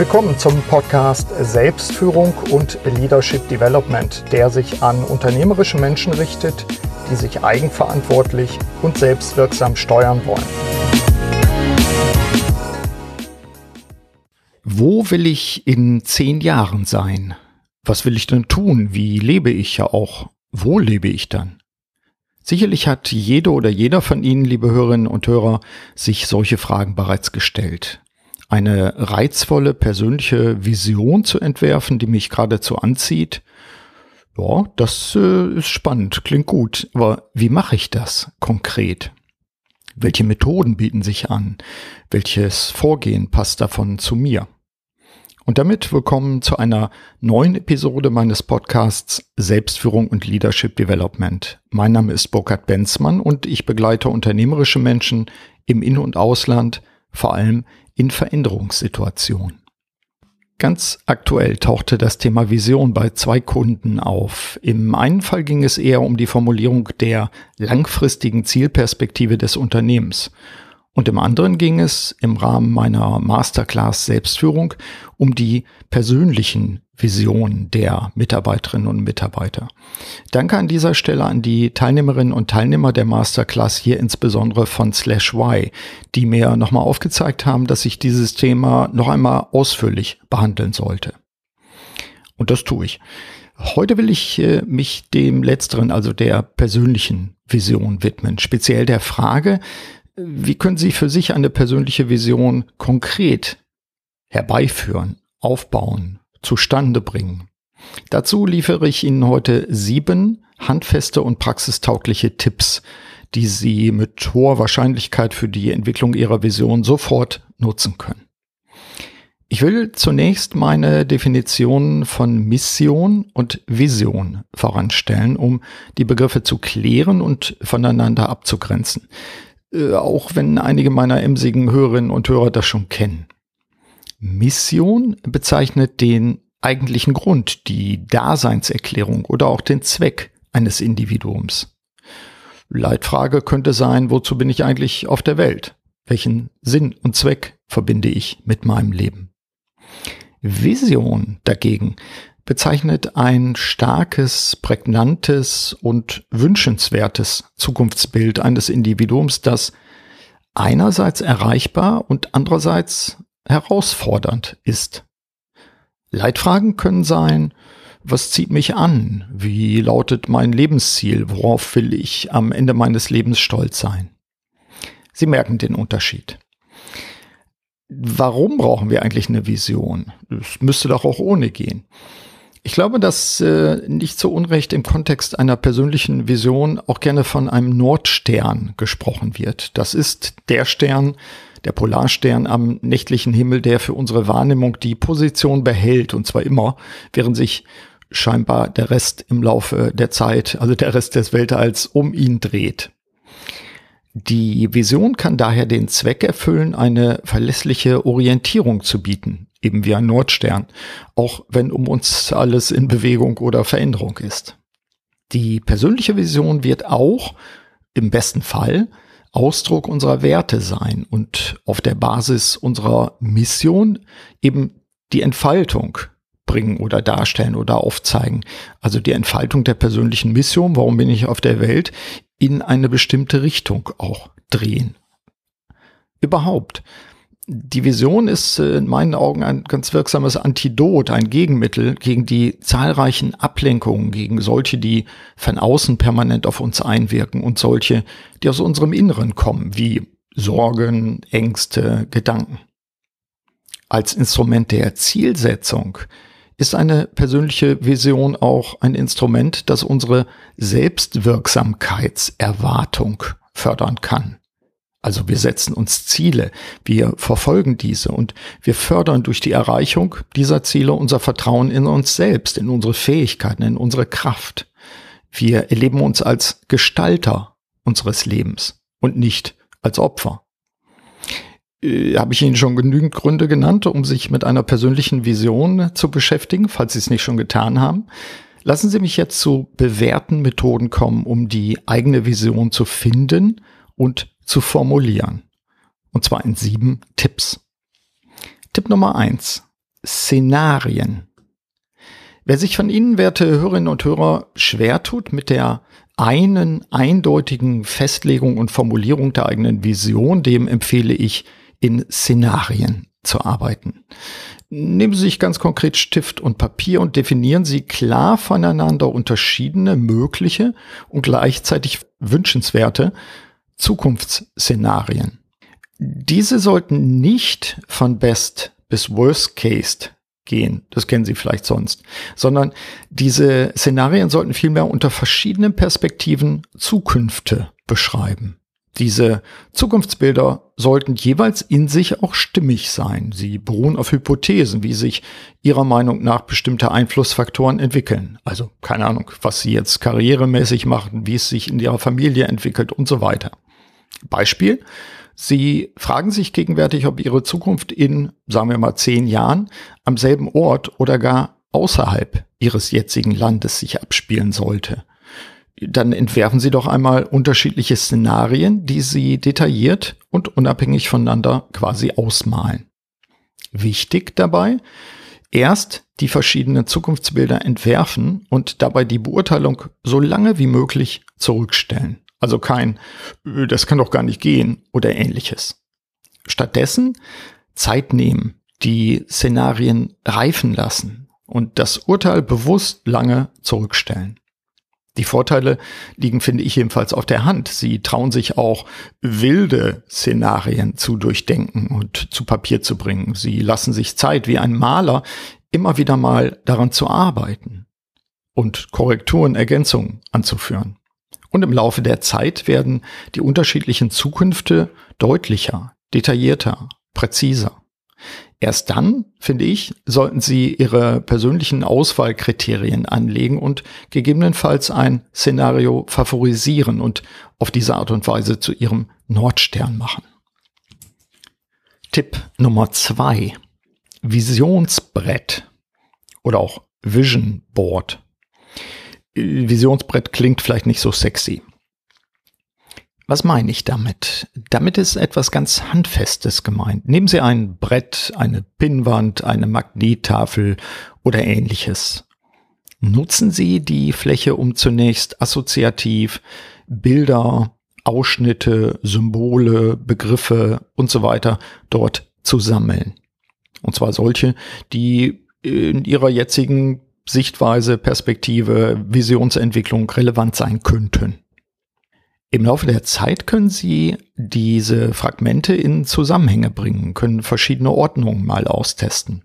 Willkommen zum Podcast Selbstführung und Leadership Development, der sich an unternehmerische Menschen richtet, die sich eigenverantwortlich und selbstwirksam steuern wollen. Wo will ich in zehn Jahren sein? Was will ich denn tun? Wie lebe ich ja auch? Wo lebe ich dann? Sicherlich hat jede oder jeder von Ihnen, liebe Hörerinnen und Hörer, sich solche Fragen bereits gestellt eine reizvolle persönliche Vision zu entwerfen, die mich geradezu anzieht. Ja, das äh, ist spannend, klingt gut. Aber wie mache ich das konkret? Welche Methoden bieten sich an? Welches Vorgehen passt davon zu mir? Und damit willkommen zu einer neuen Episode meines Podcasts Selbstführung und Leadership Development. Mein Name ist Burkhard Benzmann und ich begleite unternehmerische Menschen im In- und Ausland, vor allem in Veränderungssituationen. Ganz aktuell tauchte das Thema Vision bei zwei Kunden auf. Im einen Fall ging es eher um die Formulierung der langfristigen Zielperspektive des Unternehmens. Und im anderen ging es im Rahmen meiner Masterclass Selbstführung um die persönlichen Visionen der Mitarbeiterinnen und Mitarbeiter. Danke an dieser Stelle an die Teilnehmerinnen und Teilnehmer der Masterclass, hier insbesondere von Slash Y, die mir nochmal aufgezeigt haben, dass ich dieses Thema noch einmal ausführlich behandeln sollte. Und das tue ich. Heute will ich äh, mich dem letzteren, also der persönlichen Vision widmen, speziell der Frage, wie können Sie für sich eine persönliche Vision konkret herbeiführen, aufbauen, zustande bringen? Dazu liefere ich Ihnen heute sieben handfeste und praxistaugliche Tipps, die Sie mit hoher Wahrscheinlichkeit für die Entwicklung Ihrer Vision sofort nutzen können. Ich will zunächst meine Definition von Mission und Vision voranstellen, um die Begriffe zu klären und voneinander abzugrenzen. Äh, auch wenn einige meiner emsigen Hörerinnen und Hörer das schon kennen. Mission bezeichnet den eigentlichen Grund, die Daseinserklärung oder auch den Zweck eines Individuums. Leitfrage könnte sein, wozu bin ich eigentlich auf der Welt? Welchen Sinn und Zweck verbinde ich mit meinem Leben? Vision dagegen bezeichnet ein starkes, prägnantes und wünschenswertes Zukunftsbild eines Individuums, das einerseits erreichbar und andererseits herausfordernd ist. Leitfragen können sein, was zieht mich an? Wie lautet mein Lebensziel? Worauf will ich am Ende meines Lebens stolz sein? Sie merken den Unterschied. Warum brauchen wir eigentlich eine Vision? Es müsste doch auch ohne gehen. Ich glaube, dass äh, nicht zu Unrecht im Kontext einer persönlichen Vision auch gerne von einem Nordstern gesprochen wird. Das ist der Stern, der Polarstern am nächtlichen Himmel, der für unsere Wahrnehmung die Position behält, und zwar immer, während sich scheinbar der Rest im Laufe der Zeit, also der Rest des Weltalls, um ihn dreht. Die Vision kann daher den Zweck erfüllen, eine verlässliche Orientierung zu bieten, eben wie ein Nordstern, auch wenn um uns alles in Bewegung oder Veränderung ist. Die persönliche Vision wird auch im besten Fall Ausdruck unserer Werte sein und auf der Basis unserer Mission eben die Entfaltung bringen oder darstellen oder aufzeigen. Also die Entfaltung der persönlichen Mission, warum bin ich auf der Welt, in eine bestimmte Richtung auch drehen. Überhaupt. Die Vision ist äh, in meinen Augen ein ganz wirksames Antidot, ein Gegenmittel gegen die zahlreichen Ablenkungen, gegen solche, die von außen permanent auf uns einwirken und solche, die aus unserem Inneren kommen, wie Sorgen, Ängste, Gedanken. Als Instrument der Zielsetzung ist eine persönliche Vision auch ein Instrument, das unsere Selbstwirksamkeitserwartung fördern kann. Also wir setzen uns Ziele, wir verfolgen diese und wir fördern durch die Erreichung dieser Ziele unser Vertrauen in uns selbst, in unsere Fähigkeiten, in unsere Kraft. Wir erleben uns als Gestalter unseres Lebens und nicht als Opfer äh, habe ich Ihnen schon genügend Gründe genannt, um sich mit einer persönlichen Vision zu beschäftigen, falls Sie es nicht schon getan haben. Lassen Sie mich jetzt zu bewährten Methoden kommen, um die eigene Vision zu finden und zu formulieren. Und zwar in sieben Tipps. Tipp Nummer eins. Szenarien. Wer sich von Ihnen, werte Hörerinnen und Hörer, schwer tut mit der einen eindeutigen Festlegung und Formulierung der eigenen Vision, dem empfehle ich, in Szenarien zu arbeiten. Nehmen Sie sich ganz konkret Stift und Papier und definieren Sie klar voneinander unterschiedene mögliche und gleichzeitig wünschenswerte Zukunftsszenarien. Diese sollten nicht von Best bis Worst Case gehen. Das kennen Sie vielleicht sonst. Sondern diese Szenarien sollten vielmehr unter verschiedenen Perspektiven Zukünfte beschreiben. Diese Zukunftsbilder sollten jeweils in sich auch stimmig sein. Sie beruhen auf Hypothesen, wie sich Ihrer Meinung nach bestimmte Einflussfaktoren entwickeln. Also keine Ahnung, was Sie jetzt karrieremäßig machen, wie es sich in Ihrer Familie entwickelt und so weiter. Beispiel. Sie fragen sich gegenwärtig, ob Ihre Zukunft in, sagen wir mal, zehn Jahren am selben Ort oder gar außerhalb Ihres jetzigen Landes sich abspielen sollte dann entwerfen Sie doch einmal unterschiedliche Szenarien, die Sie detailliert und unabhängig voneinander quasi ausmalen. Wichtig dabei, erst die verschiedenen Zukunftsbilder entwerfen und dabei die Beurteilung so lange wie möglich zurückstellen. Also kein, äh, das kann doch gar nicht gehen oder ähnliches. Stattdessen Zeit nehmen, die Szenarien reifen lassen und das Urteil bewusst lange zurückstellen. Die Vorteile liegen, finde ich, jedenfalls auf der Hand. Sie trauen sich auch wilde Szenarien zu durchdenken und zu Papier zu bringen. Sie lassen sich Zeit, wie ein Maler, immer wieder mal daran zu arbeiten und Korrekturen, Ergänzungen anzuführen. Und im Laufe der Zeit werden die unterschiedlichen Zukünfte deutlicher, detaillierter, präziser. Erst dann, finde ich, sollten Sie Ihre persönlichen Auswahlkriterien anlegen und gegebenenfalls ein Szenario favorisieren und auf diese Art und Weise zu Ihrem Nordstern machen. Tipp Nummer zwei: Visionsbrett oder auch Vision Board. Visionsbrett klingt vielleicht nicht so sexy. Was meine ich damit? Damit ist etwas ganz Handfestes gemeint. Nehmen Sie ein Brett, eine Pinnwand, eine Magnettafel oder ähnliches. Nutzen Sie die Fläche, um zunächst assoziativ Bilder, Ausschnitte, Symbole, Begriffe und so weiter dort zu sammeln. Und zwar solche, die in Ihrer jetzigen Sichtweise, Perspektive, Visionsentwicklung relevant sein könnten. Im Laufe der Zeit können Sie diese Fragmente in Zusammenhänge bringen, können verschiedene Ordnungen mal austesten.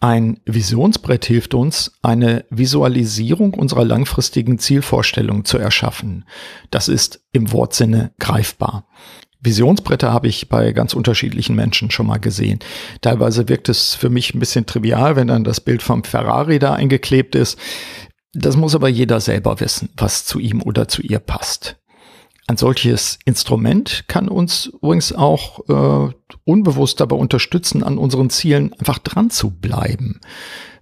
Ein Visionsbrett hilft uns, eine Visualisierung unserer langfristigen Zielvorstellung zu erschaffen. Das ist im Wortsinne greifbar. Visionsbretter habe ich bei ganz unterschiedlichen Menschen schon mal gesehen. Teilweise wirkt es für mich ein bisschen trivial, wenn dann das Bild vom Ferrari da eingeklebt ist. Das muss aber jeder selber wissen, was zu ihm oder zu ihr passt. Ein solches Instrument kann uns übrigens auch äh, unbewusst dabei unterstützen, an unseren Zielen einfach dran zu bleiben.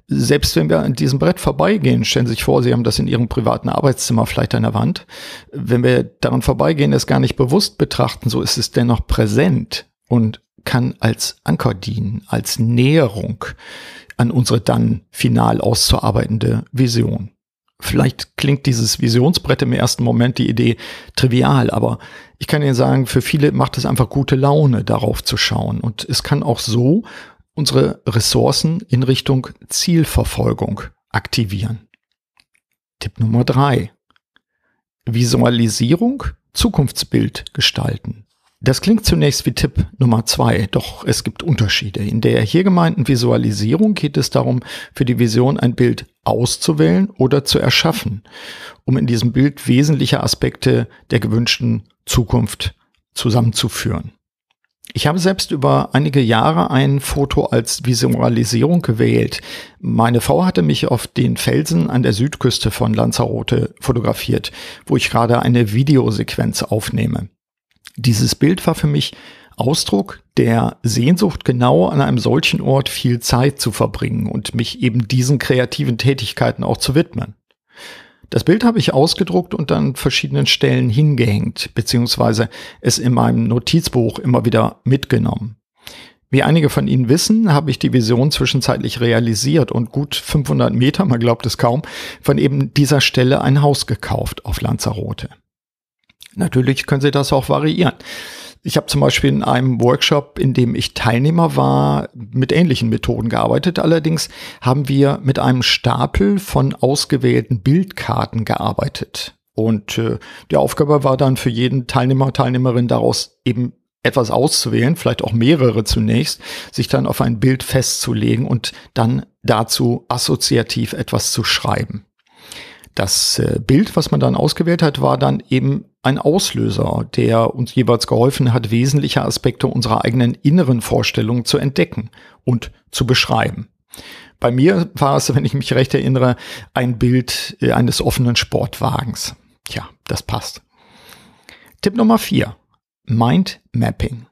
Selbst wenn wir an diesem Brett vorbeigehen, stellen Sie sich vor, Sie haben das in Ihrem privaten Arbeitszimmer vielleicht an der Wand. Wenn wir daran vorbeigehen, es gar nicht bewusst betrachten, so ist es dennoch präsent und kann als Anker dienen, als Näherung an unsere dann final auszuarbeitende Vision. Vielleicht klingt dieses Visionsbrett im ersten Moment die Idee trivial, aber ich kann Ihnen sagen, für viele macht es einfach gute Laune, darauf zu schauen. Und es kann auch so unsere Ressourcen in Richtung Zielverfolgung aktivieren. Tipp Nummer drei: Visualisierung, Zukunftsbild gestalten. Das klingt zunächst wie Tipp Nummer zwei, doch es gibt Unterschiede. In der hier gemeinten Visualisierung geht es darum, für die Vision ein Bild auszuwählen oder zu erschaffen, um in diesem Bild wesentliche Aspekte der gewünschten Zukunft zusammenzuführen. Ich habe selbst über einige Jahre ein Foto als Visualisierung gewählt. Meine Frau hatte mich auf den Felsen an der Südküste von Lanzarote fotografiert, wo ich gerade eine Videosequenz aufnehme. Dieses Bild war für mich Ausdruck der Sehnsucht, genau an einem solchen Ort viel Zeit zu verbringen und mich eben diesen kreativen Tätigkeiten auch zu widmen. Das Bild habe ich ausgedruckt und an verschiedenen Stellen hingehängt, beziehungsweise es in meinem Notizbuch immer wieder mitgenommen. Wie einige von Ihnen wissen, habe ich die Vision zwischenzeitlich realisiert und gut 500 Meter, man glaubt es kaum, von eben dieser Stelle ein Haus gekauft auf Lanzarote. Natürlich können Sie das auch variieren. Ich habe zum Beispiel in einem Workshop, in dem ich Teilnehmer war, mit ähnlichen Methoden gearbeitet. Allerdings haben wir mit einem Stapel von ausgewählten Bildkarten gearbeitet. Und äh, die Aufgabe war dann für jeden Teilnehmer, Teilnehmerin daraus eben etwas auszuwählen, vielleicht auch mehrere zunächst, sich dann auf ein Bild festzulegen und dann dazu assoziativ etwas zu schreiben. Das äh, Bild, was man dann ausgewählt hat, war dann eben ein Auslöser, der uns jeweils geholfen hat, wesentliche Aspekte unserer eigenen inneren Vorstellungen zu entdecken und zu beschreiben. Bei mir war es, wenn ich mich recht erinnere, ein Bild äh, eines offenen Sportwagens. Tja, das passt. Tipp Nummer vier: Mind Mapping.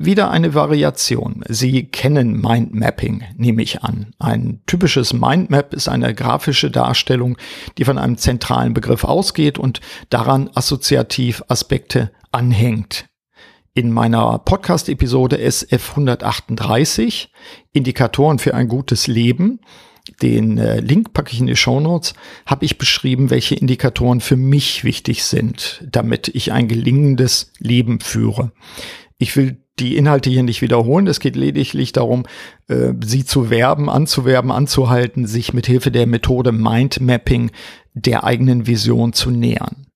Wieder eine Variation. Sie kennen Mindmapping, nehme ich an. Ein typisches Mindmap ist eine grafische Darstellung, die von einem zentralen Begriff ausgeht und daran assoziativ Aspekte anhängt. In meiner Podcast-Episode SF 138 Indikatoren für ein gutes Leben, den äh, Link packe ich in die Show Notes, habe ich beschrieben, welche Indikatoren für mich wichtig sind, damit ich ein gelingendes Leben führe. Ich will die Inhalte hier nicht wiederholen. Es geht lediglich darum, äh, sie zu werben, anzuwerben, anzuhalten, sich mit Hilfe der Methode Mindmapping der eigenen Vision zu nähern.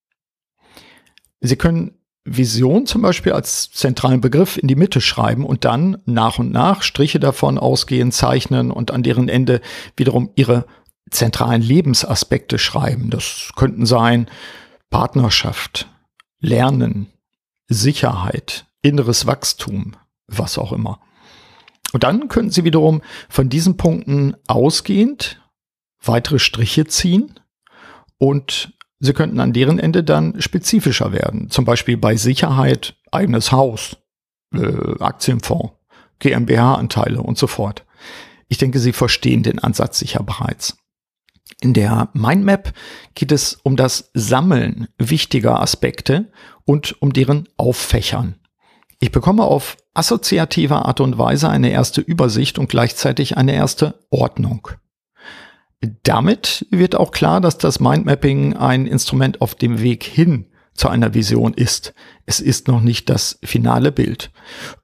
Sie können Vision zum Beispiel als zentralen Begriff in die Mitte schreiben und dann nach und nach Striche davon ausgehen, zeichnen und an deren Ende wiederum ihre zentralen Lebensaspekte schreiben. Das könnten sein Partnerschaft, Lernen, Sicherheit, inneres Wachstum, was auch immer. Und dann könnten Sie wiederum von diesen Punkten ausgehend weitere Striche ziehen und Sie könnten an deren Ende dann spezifischer werden. Zum Beispiel bei Sicherheit eigenes Haus, äh, Aktienfonds, GmbH-Anteile und so fort. Ich denke, Sie verstehen den Ansatz sicher bereits. In der Mindmap geht es um das Sammeln wichtiger Aspekte und um deren Auffächern. Ich bekomme auf assoziative Art und Weise eine erste Übersicht und gleichzeitig eine erste Ordnung. Damit wird auch klar, dass das Mindmapping ein Instrument auf dem Weg hin zu einer Vision ist. Es ist noch nicht das finale Bild.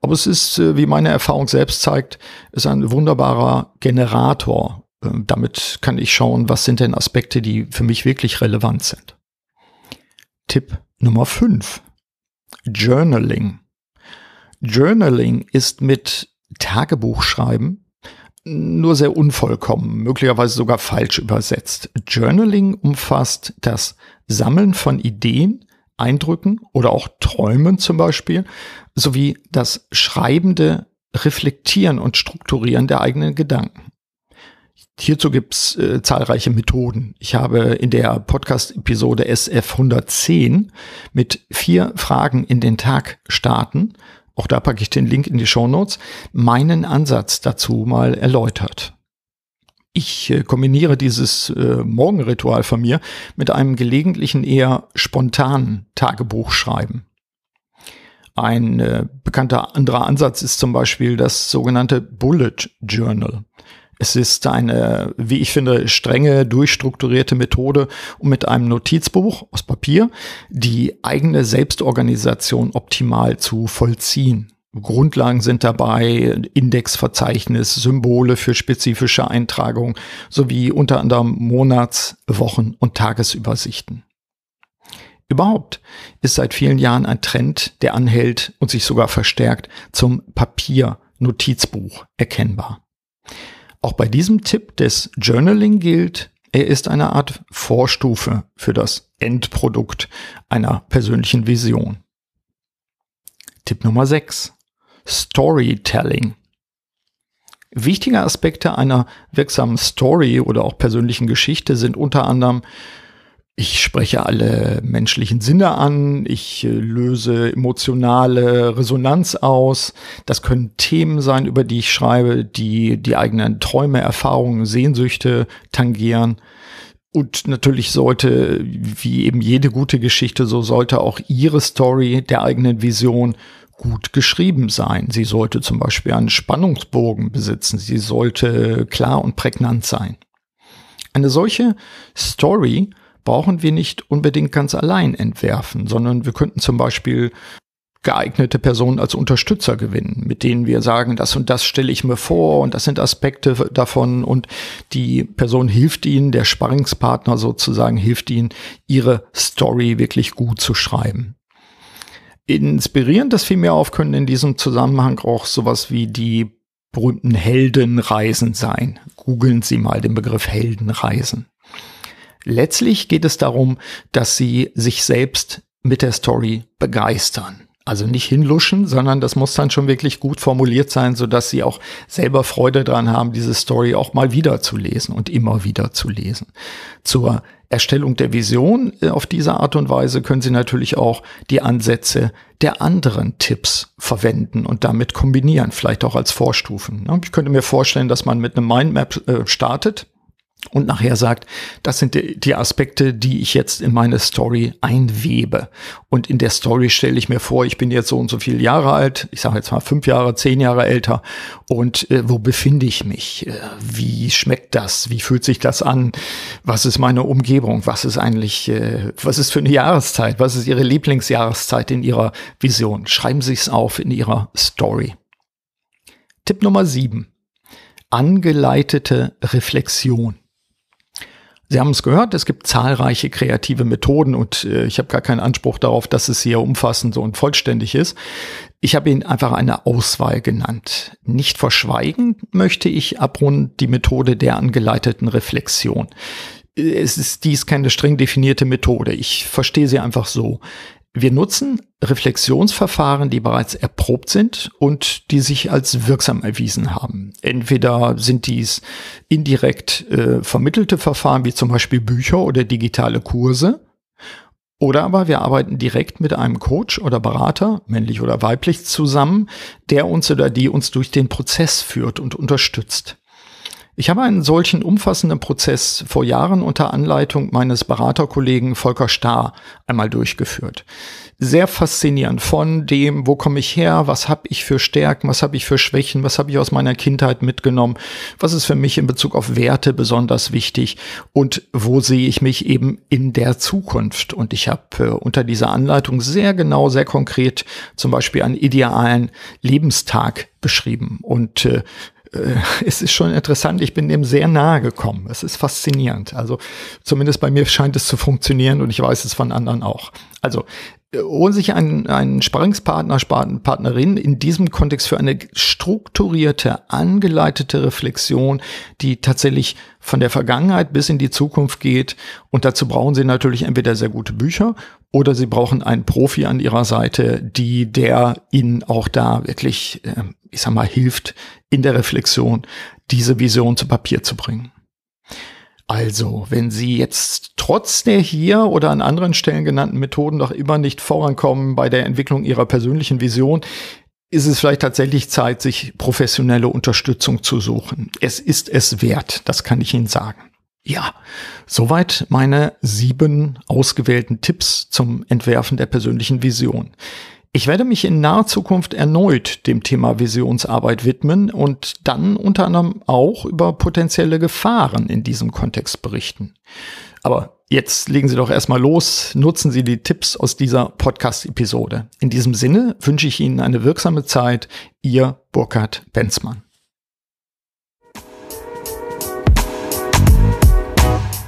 Aber es ist, äh, wie meine Erfahrung selbst zeigt, ist ein wunderbarer Generator. Äh, damit kann ich schauen, was sind denn Aspekte, die für mich wirklich relevant sind. Tipp Nummer 5. Journaling. Journaling ist mit Tagebuchschreiben nur sehr unvollkommen, möglicherweise sogar falsch übersetzt. Journaling umfasst das Sammeln von Ideen, Eindrücken oder auch Träumen zum Beispiel, sowie das schreibende Reflektieren und Strukturieren der eigenen Gedanken. Hierzu gibt's äh, zahlreiche Methoden. Ich habe in der Podcast-Episode SF 110 mit vier Fragen in den Tag starten auch da packe ich den Link in die Show Notes, meinen Ansatz dazu mal erläutert. Ich äh, kombiniere dieses äh, Morgenritual von mir mit einem gelegentlichen eher spontanen Tagebuchschreiben. Ein äh, bekannter anderer Ansatz ist zum Beispiel das sogenannte Bullet Journal. Es ist eine, wie ich finde, strenge, durchstrukturierte Methode, um mit einem Notizbuch aus Papier die eigene Selbstorganisation optimal zu vollziehen. Grundlagen sind dabei Indexverzeichnis, Symbole für spezifische Eintragungen sowie unter anderem Monats-, Wochen- und Tagesübersichten. Überhaupt ist seit vielen Jahren ein Trend, der anhält und sich sogar verstärkt, zum Papier-Notizbuch erkennbar. Auch bei diesem Tipp des Journaling gilt, er ist eine Art Vorstufe für das Endprodukt einer persönlichen Vision. Tipp Nummer 6. Storytelling. Wichtige Aspekte einer wirksamen Story oder auch persönlichen Geschichte sind unter anderem ich spreche alle menschlichen Sinne an, ich äh, löse emotionale Resonanz aus. Das können Themen sein, über die ich schreibe, die die eigenen Träume, Erfahrungen, Sehnsüchte tangieren. Und natürlich sollte, wie eben jede gute Geschichte, so sollte auch ihre Story der eigenen Vision gut geschrieben sein. Sie sollte zum Beispiel einen Spannungsbogen besitzen. Sie sollte klar und prägnant sein. Eine solche Story brauchen wir nicht unbedingt ganz allein entwerfen, sondern wir könnten zum Beispiel geeignete Personen als Unterstützer gewinnen, mit denen wir sagen, das und das stelle ich mir vor und das sind Aspekte davon und die Person hilft ihnen, der Sparringspartner sozusagen hilft ihnen, ihre Story wirklich gut zu schreiben. Inspirierend, das fiel mir auf, können in diesem Zusammenhang auch sowas wie die berühmten Heldenreisen sein. Googeln Sie mal den Begriff Heldenreisen. Letztlich geht es darum, dass Sie sich selbst mit der Story begeistern. Also nicht hinluschen, sondern das muss dann schon wirklich gut formuliert sein, so dass sie auch selber Freude dran haben, diese Story auch mal wieder zu lesen und immer wieder zu lesen. Zur Erstellung der Vision äh, auf diese Art und Weise können Sie natürlich auch die Ansätze der anderen Tipps verwenden und damit kombinieren, vielleicht auch als Vorstufen. Ich könnte mir vorstellen, dass man mit einem Mindmap äh, startet und nachher sagt, das sind die, Aspekte, die ich jetzt in meine Story einwebe. Und in der Story stelle ich mir vor, ich bin jetzt so und so viele Jahre alt, ich sage jetzt mal fünf Jahre, zehn Jahre älter. Und äh, wo befinde ich mich? Äh, wie schmeckt das? Wie fühlt sich das an? Was ist meine Umgebung? Was ist eigentlich, äh, was ist für eine Jahreszeit? Was ist Ihre Lieblingsjahreszeit in Ihrer Vision? Schreiben Sie es auf in Ihrer Story. Tipp Nummer sieben. Angeleitete Reflexion. Sie haben es gehört, es gibt zahlreiche kreative Methoden und äh, ich habe gar keinen Anspruch darauf, dass es hier umfassend und vollständig ist. Ich habe Ihnen einfach eine Auswahl genannt. Nicht verschweigen möchte ich abrund die Methode der angeleiteten Reflexion. Es ist dies keine streng definierte Methode. Ich verstehe sie einfach so. Wir nutzen Reflexionsverfahren, die bereits erprobt sind und die sich als wirksam erwiesen haben. Entweder sind dies indirekt äh, vermittelte Verfahren wie zum Beispiel Bücher oder digitale Kurse, oder aber wir arbeiten direkt mit einem Coach oder Berater, männlich oder weiblich, zusammen, der uns oder die uns durch den Prozess führt und unterstützt. Ich habe einen solchen umfassenden Prozess vor Jahren unter Anleitung meines Beraterkollegen Volker Starr einmal durchgeführt. Sehr faszinierend von dem, wo komme ich her, was habe ich für Stärken, was habe ich für Schwächen, was habe ich aus meiner Kindheit mitgenommen, was ist für mich in Bezug auf Werte besonders wichtig und wo sehe ich mich eben in der Zukunft. Und ich habe äh, unter dieser Anleitung sehr genau, sehr konkret zum Beispiel einen idealen Lebenstag beschrieben und äh, äh, es ist schon interessant, ich bin dem sehr nahe gekommen. Es ist faszinierend. Also zumindest bei mir scheint es zu funktionieren und ich weiß es von anderen auch. Also äh, holen sich einen, einen Sparringspartner, Partnerin in diesem Kontext für eine strukturierte, angeleitete Reflexion, die tatsächlich von der Vergangenheit bis in die Zukunft geht. Und dazu brauchen Sie natürlich entweder sehr gute Bücher oder Sie brauchen einen Profi an Ihrer Seite, die der Ihnen auch da wirklich, äh, ich sag mal, hilft, in der Reflexion diese Vision zu Papier zu bringen. Also, wenn Sie jetzt trotz der hier oder an anderen Stellen genannten Methoden noch immer nicht vorankommen bei der Entwicklung Ihrer persönlichen Vision, ist es vielleicht tatsächlich Zeit, sich professionelle Unterstützung zu suchen. Es ist es wert, das kann ich Ihnen sagen. Ja, soweit meine sieben ausgewählten Tipps zum Entwerfen der persönlichen Vision. Ich werde mich in naher Zukunft erneut dem Thema Visionsarbeit widmen und dann unter anderem auch über potenzielle Gefahren in diesem Kontext berichten. Aber jetzt legen Sie doch erstmal los, nutzen Sie die Tipps aus dieser Podcast-Episode. In diesem Sinne wünsche ich Ihnen eine wirksame Zeit. Ihr Burkhard Benzmann.